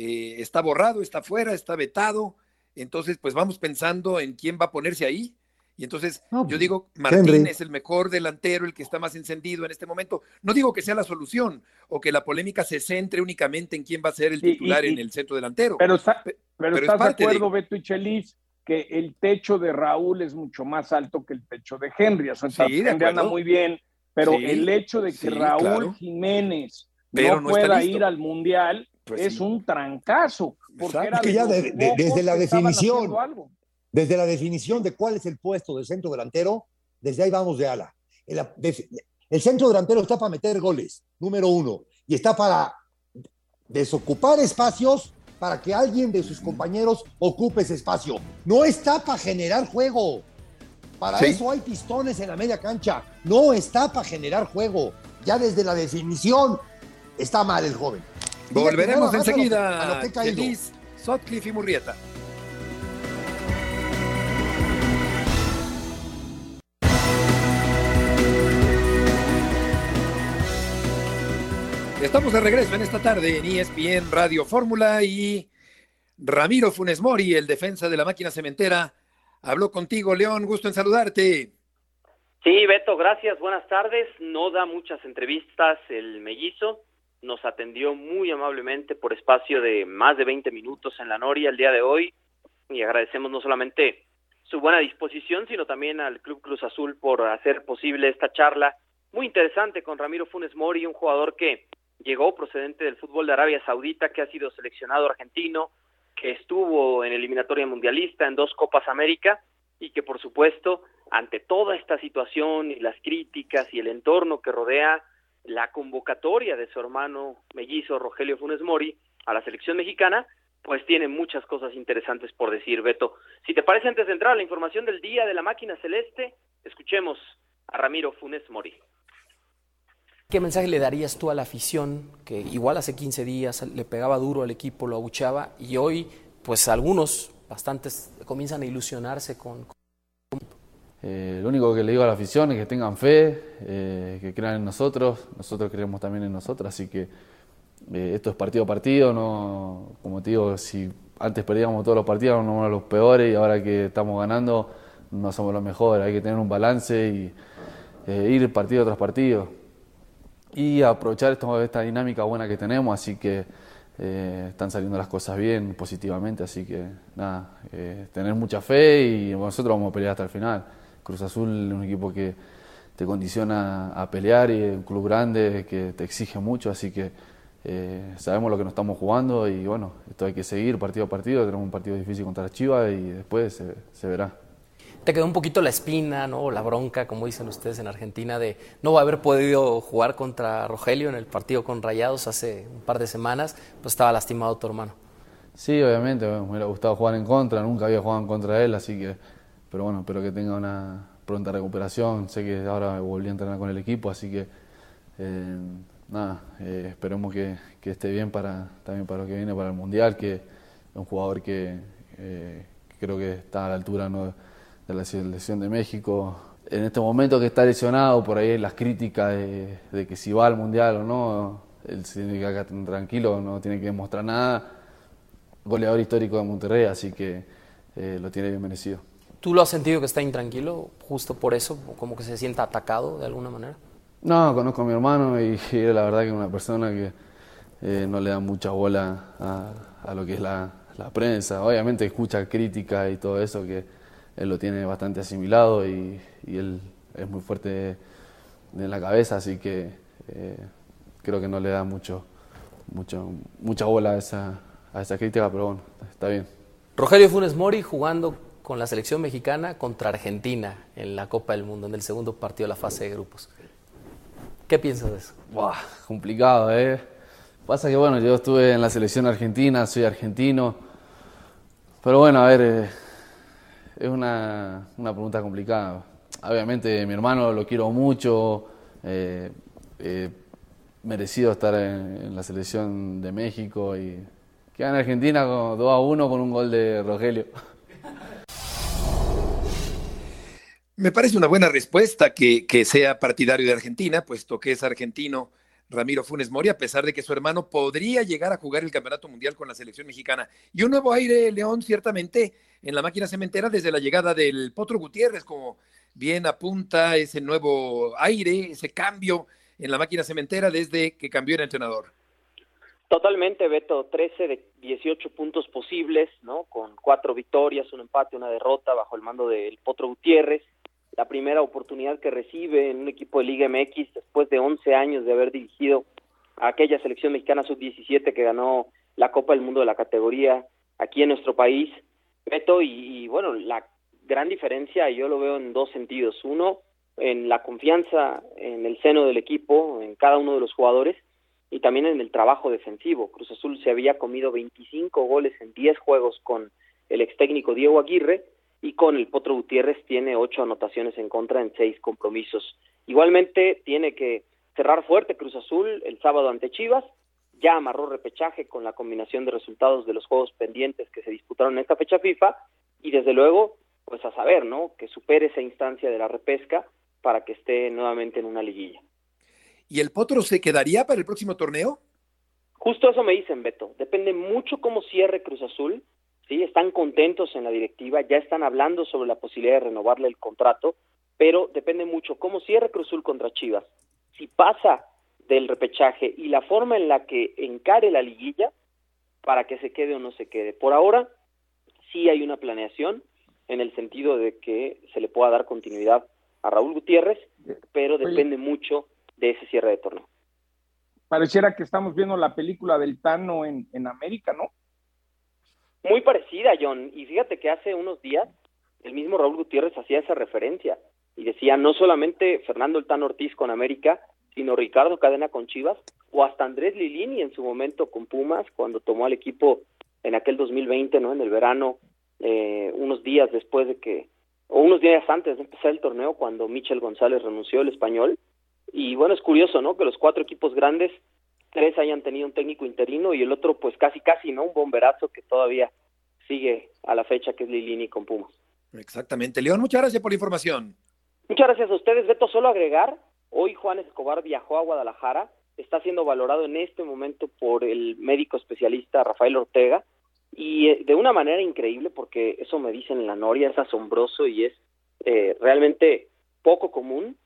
eh, está borrado, está fuera, está vetado. Entonces, pues vamos pensando en quién va a ponerse ahí. Y entonces, yo pues, digo, Martín es el mejor delantero, el que está más encendido en este momento. No digo que sea la solución o que la polémica se centre únicamente en quién va a ser el titular en el centro delantero. Pero, pero, estás de acuerdo, Beto y Chelis, que el techo de Raúl es mucho más alto que el techo de Henry. O sea, sí, Henry anda muy bien, pero el hecho de que Raúl Jiménez no, pueda ir al Mundial pues es un trancazo. Porque que ya desde la definición, desde la definición de cuál es el puesto del centro delantero, desde ahí vamos de ala. El, el centro delantero está para meter goles, número uno, y está para desocupar espacios para que alguien de sus compañeros ocupe ese espacio. No está para generar juego. Para eso hay pistones en la media cancha. No está para generar juego. Ya desde la definición está mal el joven. Volveremos enseguida. Feliz, Sotcliffe y Murrieta. Estamos de regreso en esta tarde en ESPN Radio Fórmula y Ramiro Funes Mori, el defensa de la máquina cementera, habló contigo, León. Gusto en saludarte. Sí, Beto, gracias. Buenas tardes. No da muchas entrevistas el mellizo nos atendió muy amablemente por espacio de más de 20 minutos en la Noria el día de hoy. y agradecemos no solamente su buena disposición, sino también al Club Cruz Azul por hacer posible esta charla muy interesante con Ramiro Funes Mori, un jugador que llegó procedente del fútbol de Arabia Saudita, que ha sido seleccionado argentino, que estuvo en eliminatoria mundialista en dos Copas América y que por supuesto ante toda esta situación y las críticas y el entorno que rodea la convocatoria de su hermano mellizo Rogelio Funes Mori a la selección mexicana, pues tiene muchas cosas interesantes por decir, Beto. Si te parece, antes de entrar a la información del día de la máquina celeste, escuchemos a Ramiro Funes Mori. ¿Qué mensaje le darías tú a la afición que igual hace 15 días le pegaba duro al equipo, lo abuchaba y hoy, pues algunos, bastantes, comienzan a ilusionarse con... Eh, lo único que le digo a la afición es que tengan fe, eh, que crean en nosotros, nosotros creemos también en nosotros, así que eh, esto es partido a partido, no, como te digo, si antes perdíamos todos los partidos, no éramos los peores y ahora que estamos ganando no somos los mejores, hay que tener un balance y ir partido tras partido. Y aprovechar esta, esta dinámica buena que tenemos, así que están saliendo las cosas bien, positivamente, así que nada, tener mucha fe y nosotros vamos a pelear hasta el final. Cruz Azul es un equipo que te condiciona a pelear y es un club grande que te exige mucho, así que eh, sabemos lo que nos estamos jugando y bueno, esto hay que seguir partido a partido, tenemos un partido difícil contra la Chivas y después se, verá. Te quedó un poquito la espina, ¿no? La bronca, como dicen ustedes en Argentina, de no haber podido jugar contra Rogelio en el partido con Rayados hace un par de semanas, pues estaba lastimado tu hermano. Sí, obviamente, me hubiera gustado jugar en contra, nunca había jugado en contra de él, así que pero bueno, espero que tenga una pronta recuperación. Sé que ahora volví a entrenar con el equipo, así que eh, nada, eh, esperemos que, esté bien para también para lo que viene para el Mundial, que es un jugador que, eh, creo que está a la altura de la selección de México. En este momento que está lesionado, por ahí las críticas de, que si va al Mundial o no, él se tiene que quedar tranquilo, no tiene que demostrar nada. Goleador histórico de Monterrey, así que lo tiene bien merecido. ¿Tú lo has sentido que está intranquilo justo por eso, como que se sienta atacado de alguna manera? No, conozco a mi hermano y, la verdad que es una persona que eh, no le da mucha bola a, lo que es la, prensa. Obviamente escucha críticas y todo eso, que él lo tiene bastante asimilado y, él es muy fuerte en la cabeza, así que eh, creo que no le da mucho, mucho, mucha bola a esa, a esa crítica, pero bueno, está bien. Rogelio Funes Mori jugando con la selección mexicana contra Argentina en la Copa del Mundo, en el segundo partido de la fase de grupos. ¿Qué piensas de eso? complicado, ¿eh? Pasa que, bueno, yo estuve en la selección argentina, soy argentino, pero bueno, a ver, eh, es una, una, pregunta complicada. Obviamente mi hermano lo quiero mucho, eh, merecido estar en, en, la selección de México y queda en Argentina con 2 a 1 con un gol de Rogelio. Me parece una buena respuesta que, sea partidario de Argentina, puesto que es argentino Ramiro Funes Mori, a pesar de que su hermano podría llegar a jugar el Campeonato Mundial con la selección mexicana. Y un nuevo aire, León, ciertamente, en la máquina cementera desde la llegada del Potro Gutiérrez, como bien apunta ese nuevo aire, ese cambio en la máquina cementera desde que cambió el entrenador. Totalmente, Beto, 13 de 18 puntos posibles, ¿no? Con cuatro victorias, un empate, una derrota bajo el mando del Potro Gutiérrez la primera oportunidad que recibe en un equipo de Liga MX después de 11 años de haber dirigido a aquella selección mexicana sub-17 que ganó la Copa del Mundo de la categoría aquí en nuestro país. Beto, y, bueno, la gran diferencia yo lo veo en dos sentidos. Uno, en la confianza en el seno del equipo, en cada uno de los jugadores, y también en el trabajo defensivo. Cruz Azul se había comido 25 goles en 10 juegos con el ex técnico Diego Aguirre, y con el Potro Gutiérrez tiene ocho anotaciones en contra en seis compromisos. Igualmente tiene que cerrar fuerte Cruz Azul el sábado ante Chivas, ya amarró repechaje con la combinación de resultados de los juegos pendientes que se disputaron en esta fecha FIFA y desde luego pues a saber, ¿no? Que supere esa instancia de la repesca para que esté nuevamente en una liguilla. ¿Y el Potro se quedaría para el próximo torneo? Justo eso me dicen, Beto. Depende mucho cómo cierre Cruz Azul ¿sí? Están contentos en la directiva, ya están hablando sobre la posibilidad de renovarle el contrato, pero depende mucho cómo cierre Cruzul contra Chivas. Si pasa del repechaje y la forma en la que encare la liguilla para que se quede o no se quede. Por ahora, sí hay una planeación en el sentido de que se le pueda dar continuidad a Raúl Gutiérrez, pero depende mucho de ese cierre de torneo. Pareciera que estamos viendo la película del Tano en, en América, ¿no? Muy parecida, John. Y fíjate que hace unos días el mismo Raúl Gutiérrez hacía esa referencia y decía no solamente Fernando el Tano Ortiz con América, sino Ricardo Cadena con Chivas o hasta Andrés Lilini en su momento con Pumas cuando tomó al equipo en aquel 2020, ¿no? En el verano, eh, unos días después de que, o unos días antes de empezar el torneo, cuando Michel González renunció al español. Y bueno, es curioso, ¿no? Que los cuatro equipos grandes, tres hayan tenido un técnico interino y el otro, pues casi, casi, ¿no? Un bomberazo que todavía sigue a la fecha, que es Lilini con Pumas. Exactamente. León, muchas gracias por la información. Muchas gracias a ustedes. Beto, solo agregar, hoy Juan Escobar viajó a Guadalajara está siendo valorado en este momento por el médico especialista Rafael Ortega y eh, de una manera increíble porque eso me dicen en la Noria, es asombroso y es eh, realmente poco común.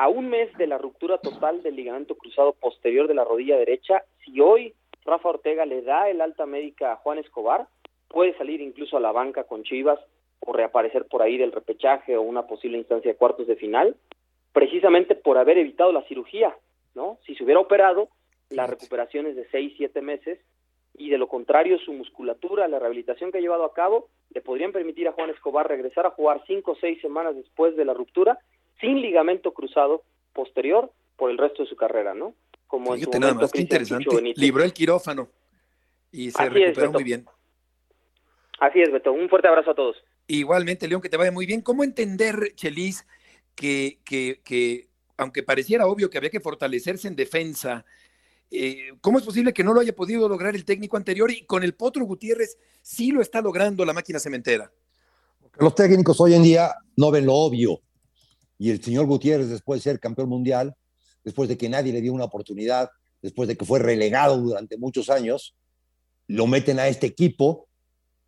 A un mes de la ruptura total del ligamento cruzado posterior de la rodilla derecha, si hoy Rafa Ortega le da el alta médica a Juan Escobar, puede salir incluso a la banca con Chivas o reaparecer por ahí del repechaje o una posible instancia de cuartos de final, precisamente por haber evitado la cirugía. ¿no? Si se hubiera operado, la recuperación es de 6, 7 meses y de lo contrario su musculatura, la rehabilitación que ha llevado a cabo, le podrían permitir a Juan Escobar regresar a jugar 5 o 6 semanas después de la ruptura sin ligamento cruzado posterior por el resto de su carrera, ¿no? Como en su nada más, qué interesante. Libró el quirófano y se recuperó muy bien. Así es, Beto. Un fuerte abrazo a todos. Igualmente, León, que te vaya muy bien. ¿Cómo entender, Chelis, que, que, que aunque pareciera obvio que había que fortalecerse en defensa, eh, ¿cómo es posible que no lo haya podido lograr el técnico anterior y con el Potro Gutiérrez sí lo está logrando la máquina cementera? Los técnicos hoy en día no ven lo obvio. Y el señor Gutiérrez, después de ser campeón mundial, después de que nadie le dio una oportunidad, después de que fue relegado durante muchos años, lo meten a este equipo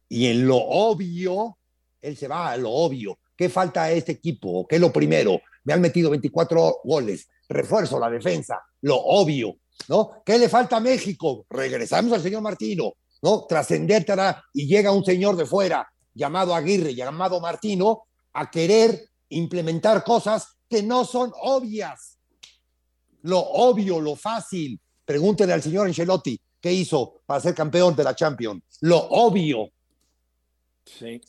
y en lo obvio, él se va a lo obvio. ¿Qué falta a este equipo? ¿Qué es lo primero? me han metido 24 goles, refuerzo la defensa, lo obvio, ¿no? ¿Qué le falta a México? Regresamos al señor Martino, ¿no? Trascender y llega un señor de fuera llamado Aguirre, llamado Martino, a querer implementar cosas que no son obvias. Lo obvio, lo fácil. Pregúntenle al señor Ancelotti qué hizo para ser campeón de la Champions. Lo obvio. Sí.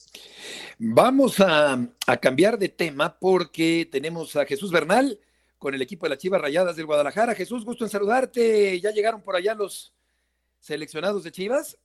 Vamos a, cambiar de tema porque tenemos a Jesús Bernal con el equipo de las Chivas Rayadas del Guadalajara. Jesús, gusto en saludarte. ¿Ya llegaron por allá los seleccionados de Chivas?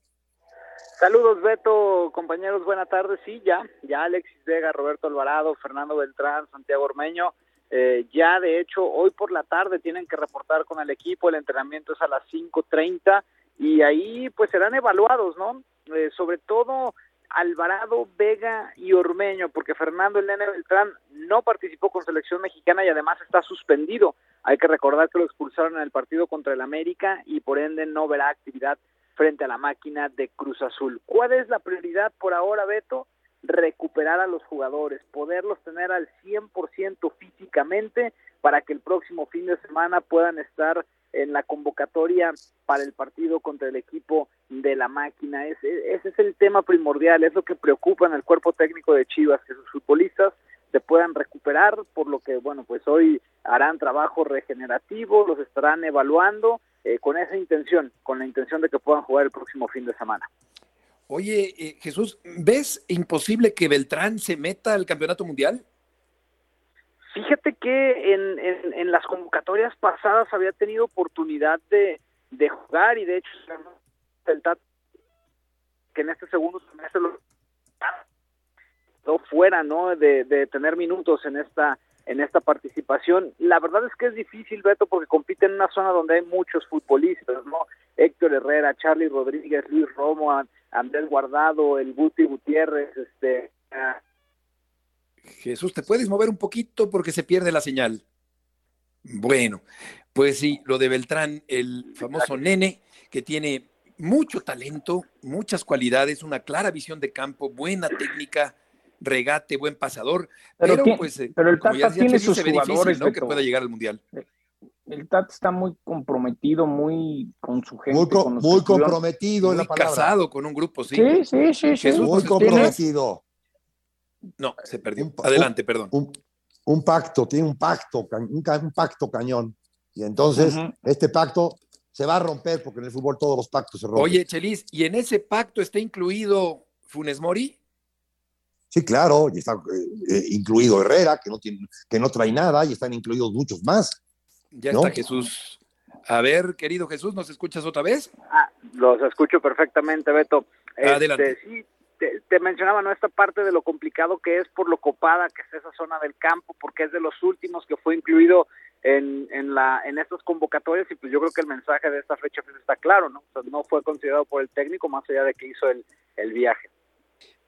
Saludos, Beto, compañeros, buenas tardes. Sí, ya, ya Alexis Vega, Roberto Alvarado, Fernando Beltrán, Santiago Ormeño. Eh, ya, de hecho, hoy por la tarde tienen que reportar con el equipo. El entrenamiento es a las 5.30 y ahí pues serán evaluados, ¿no? Eh, sobre todo Alvarado, Vega y Ormeño, porque Fernando el Beltrán no participó con selección mexicana y además está suspendido. Hay que recordar que lo expulsaron en el partido contra el América y por ende no verá actividad frente a la máquina de Cruz Azul. ¿Cuál es la prioridad por ahora, Beto? Recuperar a los jugadores, poderlos tener al 100% físicamente para que el próximo fin de semana puedan estar en la convocatoria para el partido contra el equipo de la máquina. Ese, ese es el tema primordial, es lo que preocupa en el cuerpo técnico de Chivas, que sus futbolistas se puedan recuperar, por lo que, bueno, pues hoy harán trabajo regenerativo, los estarán evaluando eh, con esa intención, con la intención de que puedan jugar el próximo fin de semana. Oye, eh, Jesús, ¿ves imposible que Beltrán se meta al campeonato mundial? Fíjate que en, en, las convocatorias pasadas había tenido oportunidad de, de jugar y de hecho el que en este segundo semestre lo fuera no de, de tener minutos en esta en esta participación. La verdad es que es difícil, Beto, porque compite en una zona donde hay muchos futbolistas, ¿no? Héctor Herrera, Charlie Rodríguez, Luis Romo, Andrés Guardado, el Guti Gutiérrez, este, Jesús, ¿te puedes mover un poquito porque se pierde la señal? Bueno, pues sí, lo de Beltrán, el famoso nene que tiene mucho talento, muchas cualidades, una clara visión de campo, buena técnica, regate, buen pasador, pero, pues pero el Tata tiene sus jugadores ¿no? que pueda llegar al mundial. El TAT está muy comprometido, muy con su gente. Muy, co- con comprometido en Muy la palabra. casado con un grupo, sí. Sí, sí, sí. Jesús, Muy comprometido. No, se perdió. Un Adelante, perdón. Un, un pacto, tiene un pacto, un, pacto cañón. Y entonces este pacto se va a romper porque en el fútbol todos los pactos se rompen. Oye, Chelis, ¿y en ese pacto está incluido Funes Mori? Sí, claro, y está eh, eh, incluido Herrera, que no, tiene, que no trae nada, y están incluidos muchos más. Ya ¿No? está Jesús. A ver, querido Jesús, ¿nos escuchas otra vez? Ah, los escucho perfectamente, Beto. Este, Adelante. sí, te, te mencionaba, ¿no? Esta parte de lo complicado que es por lo copada que es esa zona del campo, porque es de los últimos que fue incluido en, en, la, en estas convocatorias y pues yo creo que el mensaje de esta fecha pues, está claro, ¿no? O sea, no fue considerado por el técnico más allá de que hizo el, el viaje.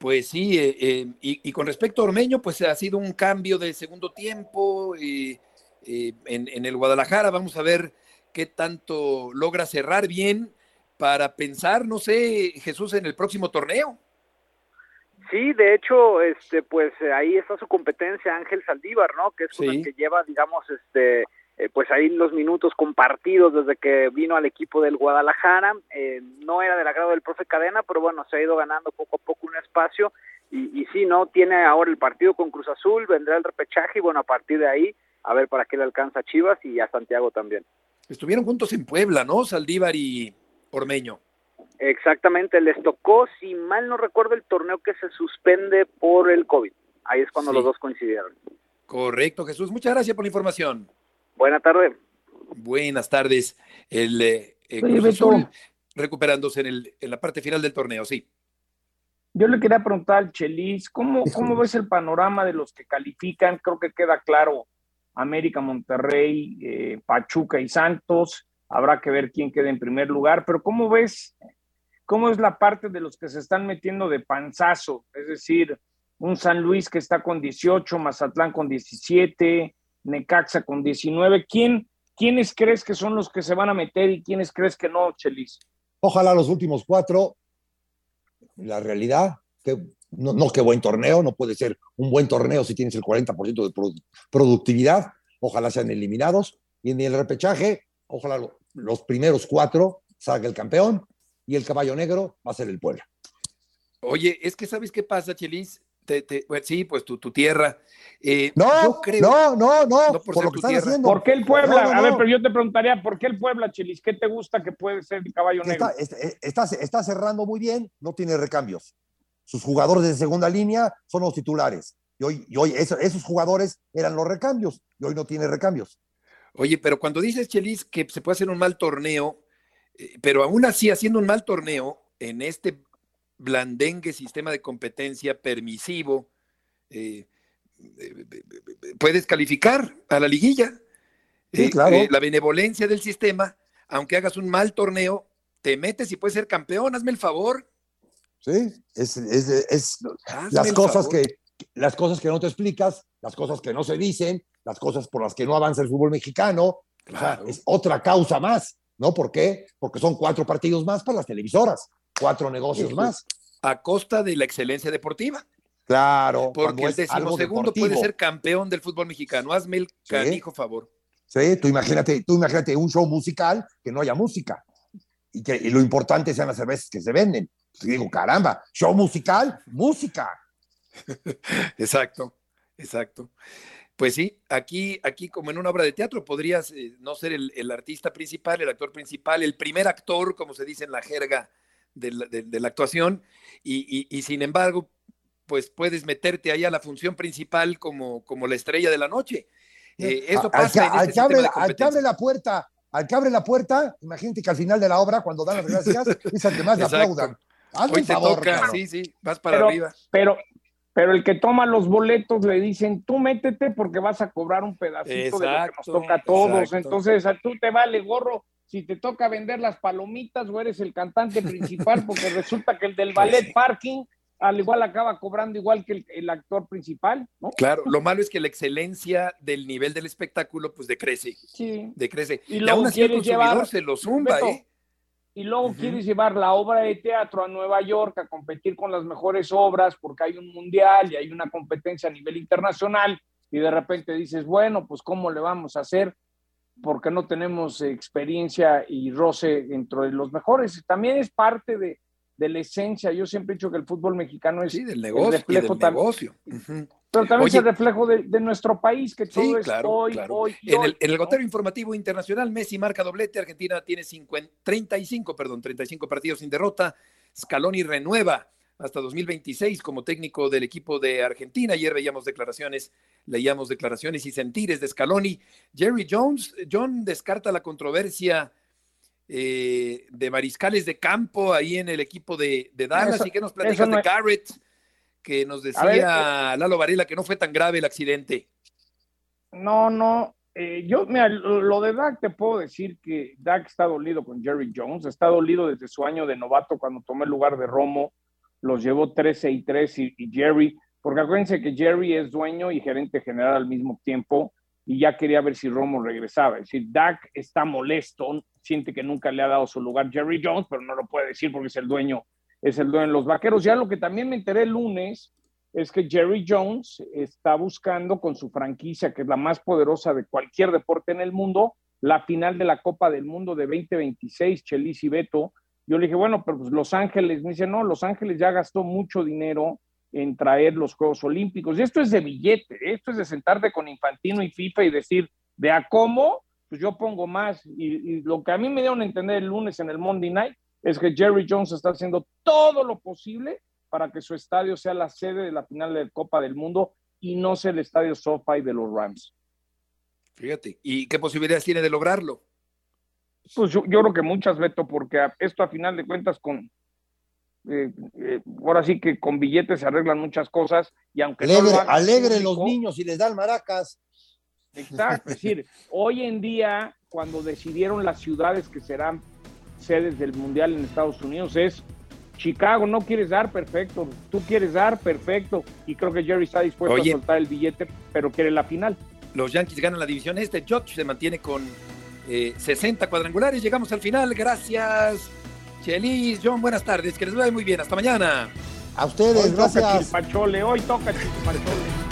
Pues sí, eh, eh, y, y con respecto a Ormeño, pues ha sido un cambio de segundo tiempo eh, eh, en, en el Guadalajara. Vamos a ver qué tanto logra cerrar bien para pensar, no sé, Jesús, en el próximo torneo. Sí, de hecho, este, pues ahí está su competencia Ángel Saldívar, ¿no? Que es con Sí. el que lleva, digamos, este, eh, pues ahí los minutos compartidos desde que vino al equipo del Guadalajara. Eh, no era del agrado del profe Cadena, pero bueno, se ha ido ganando poco a poco un espacio. Y, y sí, ¿no? Tiene ahora el partido con Cruz Azul, vendrá el repechaje y bueno, a partir de ahí, a ver para qué le alcanza a Chivas y a Santiago también. Estuvieron juntos en Puebla, ¿no? Saldívar y Ormeño. Exactamente, les tocó, si mal no recuerdo, el torneo que se suspende por el COVID. Ahí es cuando Sí. los dos coincidieron. Correcto, Jesús. Muchas gracias por la información. Buenas tardes. El, eh, eh, Cruz Beto. Azul recuperándose en, el, en la parte final del torneo, sí. Yo le quería preguntar al Chelis, ¿cómo, ¿cómo ves el panorama de los que califican? Creo que queda claro América, Monterrey, eh, Pachuca y Santos. Habrá que ver quién queda en primer lugar, pero ¿cómo ves? ¿Cómo es la parte de los que se están metiendo de panzazo? Es decir, un San Luis que está con 18, Mazatlán con 17, Necaxa con 19. ¿Quién, ¿Quiénes crees que son los que se van a meter y quiénes crees que no, Chelis? Ojalá los últimos cuatro, la realidad, que no, no qué buen torneo, no puede ser un buen torneo si tienes el 40% de produ- productividad, ojalá sean eliminados, y en el repechaje, ojalá lo- los primeros cuatro salga el campeón, y el caballo negro va a ser el Puebla. Oye, es que ¿sabes qué pasa, Chelis? Te- te- bueno, sí, pues tu, tu tierra. Eh, No, yo creo- no, no, no, No por por, ser lo tu que están tierra. haciendo. ¿Por qué el Puebla? No, no, A ver, pero yo te preguntaría, ¿por qué el Puebla, Chelis? ¿Qué te gusta que puede ser el caballo negro? Está, está, cerrando muy bien, no tiene recambios. Sus jugadores de segunda línea son los titulares. Y hoy, y hoy eso- esos jugadores eran los recambios, y hoy no tiene recambios. Oye, pero cuando dices, Chelis, que se puede hacer un mal torneo, eh, pero aún así haciendo un mal torneo en este blandengue sistema de competencia permisivo, eh, eh, eh, puedes calificar a la liguilla. Sí, claro. eh, la benevolencia del sistema, aunque hagas un mal torneo, te metes y puedes ser campeón, hazme el favor. ¿sí? Es, es- es las cosas favor. que, las cosas que no te explicas, las cosas que no se dicen, las cosas por las que no avanza el fútbol mexicano. O sea, Claro. es otra causa más, ¿no? ¿Por qué? Porque son cuatro partidos más para las televisoras, cuatro negocios Sí. más. A costa de la excelencia deportiva. Claro, Porque el decimosegundo puede ser campeón del fútbol mexicano. Hazme el canijo favor. Sí, tú imagínate, tú imagínate un show musical que no haya música y que y lo importante sean las cervezas que se venden. Y digo, caramba, show musical, música. Exacto, exacto. Pues sí, aquí, aquí como en una obra de teatro podrías eh, no ser el, el artista principal, el actor principal, el primer actor, como se dice en la jerga de la, de- de la actuación, y, y- y sin embargo, pues puedes meterte ahí a la función principal como, como la estrella de la noche. Eh, eso Al pasa que, en al este que abre, de al que abre la puerta, al que abre la puerta, imagínate que al final de la obra, cuando dan las gracias, es al que más le aplaudan. Hazme Hoy un te toca, sí, sí, vas para Pero- arriba. Pero, pero el que toma los boletos le dicen, tú métete porque vas a cobrar un pedacito de lo que nos toca a todos. exacto. Entonces, a tú te vale gorro si te toca vender las palomitas o eres el cantante principal, porque resulta que el del ballet parking al igual acaba cobrando igual que el, el actor principal, ¿no? Claro, lo malo es que la excelencia del nivel del espectáculo pues decrece, Sí. decrece. Y Y, luego aún quieres llevar- se lo zumba, Beto, ¿eh? Y luego quieres llevar la obra de teatro a Nueva York a competir con las mejores obras porque hay un mundial y hay una competencia a nivel internacional y de repente dices, bueno, pues ¿cómo le vamos a hacer? Porque no tenemos experiencia y roce dentro de los mejores. También es parte de, de la esencia. Yo siempre he dicho que el fútbol mexicano es sí, del negocio, el reflejo del negocio. Pero también es el reflejo de, de, nuestro país, que todo sí, es claro, hoy, claro. hoy, en, hoy, el, en el ¿no? gotero informativo internacional, Messi marca doblete, Argentina tiene 50, 35, perdón, 35 partidos sin derrota, Scaloni renueva hasta 2026 como técnico del equipo de Argentina. Ayer veíamos declaraciones, leíamos declaraciones y sentires de Scaloni. Jerry Jones, John descarta la controversia eh, de mariscales de campo ahí en el equipo de, de Dallas. Eso- ¿Y qué nos platicas no de Garrett? Que nos A ver, decía Lalo Varela que no fue tan grave el accidente. No, no. eh, yo, mira, lo, lo de Dak te puedo decir que Dak está dolido con Jerry Jones, está dolido desde su año de novato cuando tomó el lugar de Romo, los llevó 13 y 3 y, Jerry, porque acuérdense que Jerry es dueño y gerente general al mismo tiempo y ya quería ver si Romo regresaba. Es decir, Dak está molesto, siente que nunca le ha dado su lugar Jerry Jones, pero no lo puede decir porque es el dueño, es el dueño de los vaqueros. Ya lo que también me enteré el lunes es que Jerry Jones está buscando con su franquicia, que es la más poderosa de cualquier deporte en el mundo, la final de la Copa del Mundo de 2026, Chelis y Beto. Yo le dije, bueno, pero pues Los Ángeles, me dice, no, Los Ángeles ya gastó mucho dinero en traer los Juegos Olímpicos. Y esto es de billete, ¿eh? esto es de sentarte con Infantino y FIFA y decir, de a cómo, pues yo pongo más. Y, y lo que a mí me dieron a entender el lunes en el Monday Night es que Jerry Jones está haciendo todo lo posible para que su estadio sea la sede de la final de la Copa del Mundo y no sea el estadio SoFi de los Rams. Fíjate. ¿Y qué posibilidades tiene de lograrlo? Pues yo, yo creo que muchas, Beto, porque esto a final de cuentas con... eh, eh, ahora sí que con billetes se arreglan muchas cosas y aunque no Alegre, lo alegre los niños y les dan maracas. Exacto, es decir, hoy en día, cuando decidieron las ciudades que serán sedes del Mundial en Estados Unidos, es Chicago, no quieres dar, perfecto, tú quieres dar, perfecto, y creo que Jerry está dispuesto Oye. a soltar el billete, pero quiere la final. Los Yankees ganan la división este. Judge se mantiene con eh, 60 cuadrangulares. Llegamos al final. Gracias, Chelis. John, buenas tardes. Que les vaya muy bien. Hasta mañana. A ustedes, Hoy toca gracias. Chilpachole, hoy toca Chilpachole.